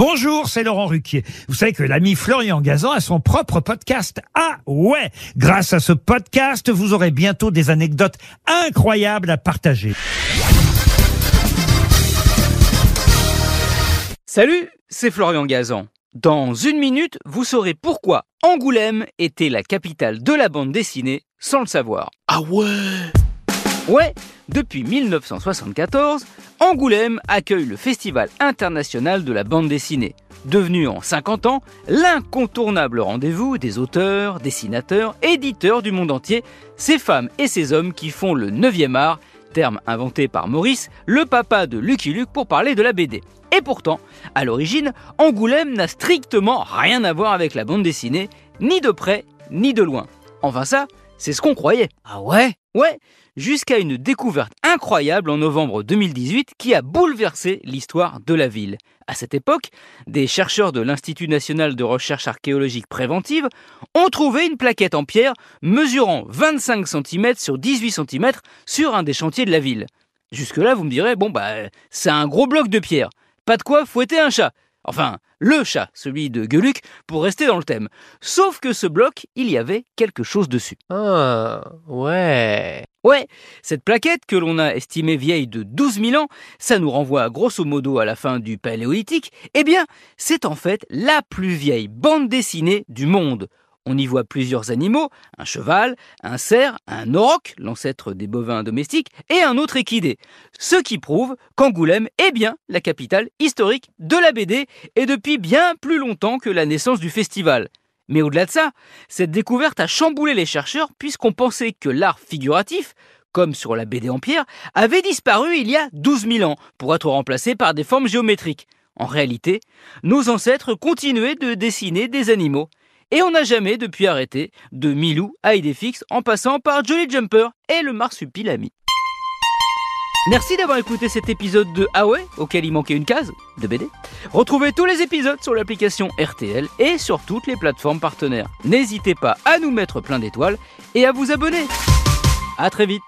Bonjour, c'est Laurent Ruquier. Vous savez que l'ami Florian Gazan a son propre podcast. Ah ouais Grâce à ce podcast, vous aurez bientôt des anecdotes incroyables à partager. Salut, c'est Florian Gazan. Dans une minute, vous saurez pourquoi Angoulême était la capitale de la bande dessinée sans le savoir. Ah ouais Ouais, depuis 1974, Angoulême accueille le Festival international de la bande dessinée, devenu en 50 ans l'incontournable rendez-vous des auteurs, dessinateurs, éditeurs du monde entier, ces femmes et ces hommes qui font le 9e art, terme inventé par Maurice, le papa de Lucky Luke pour parler de la BD. Et pourtant, à l'origine, Angoulême n'a strictement rien à voir avec la bande dessinée, ni de près, ni de loin. Enfin ça, c'est ce qu'on croyait. Ah ouais? Ouais, jusqu'à une découverte incroyable en novembre 2018 qui a bouleversé l'histoire de la ville. À cette époque, des chercheurs de l'Institut national de recherche archéologique préventive ont trouvé une plaquette en pierre mesurant 25 cm sur 18 cm sur un des chantiers de la ville. Jusque-là, vous me direz, bon bah, c'est un gros bloc de pierre. Pas de quoi fouetter un chat. Enfin, le chat, celui de Gueuluc, pour rester dans le thème. Sauf que ce bloc, il y avait quelque chose dessus. Ah, ouais. Ouais, cette plaquette que l'on a estimée vieille de 12 000 ans, ça nous renvoie grosso modo à la fin du Paléolithique, eh bien, c'est en fait la plus vieille bande dessinée du monde. On y voit plusieurs animaux, un cheval, un cerf, un auroch, l'ancêtre des bovins domestiques, et un autre équidé. Ce qui prouve qu'Angoulême est bien la capitale historique de la BD, et depuis bien plus longtemps que la naissance du festival. Mais au-delà de ça, cette découverte a chamboulé les chercheurs puisqu'on pensait que l'art figuratif, comme sur la BD en pierre, avait disparu il y a 12 000 ans pour être remplacé par des formes géométriques. En réalité, nos ancêtres continuaient de dessiner des animaux. Et on n'a jamais depuis arrêté, de Milou à Idéfix en passant par Jolly Jumper et le marsupilami. Merci d'avoir écouté cet épisode de Ah auquel il manquait une case de BD. Retrouvez tous les épisodes sur l'application RTL et sur toutes les plateformes partenaires. N'hésitez pas à nous mettre plein d'étoiles et à vous abonner. À très vite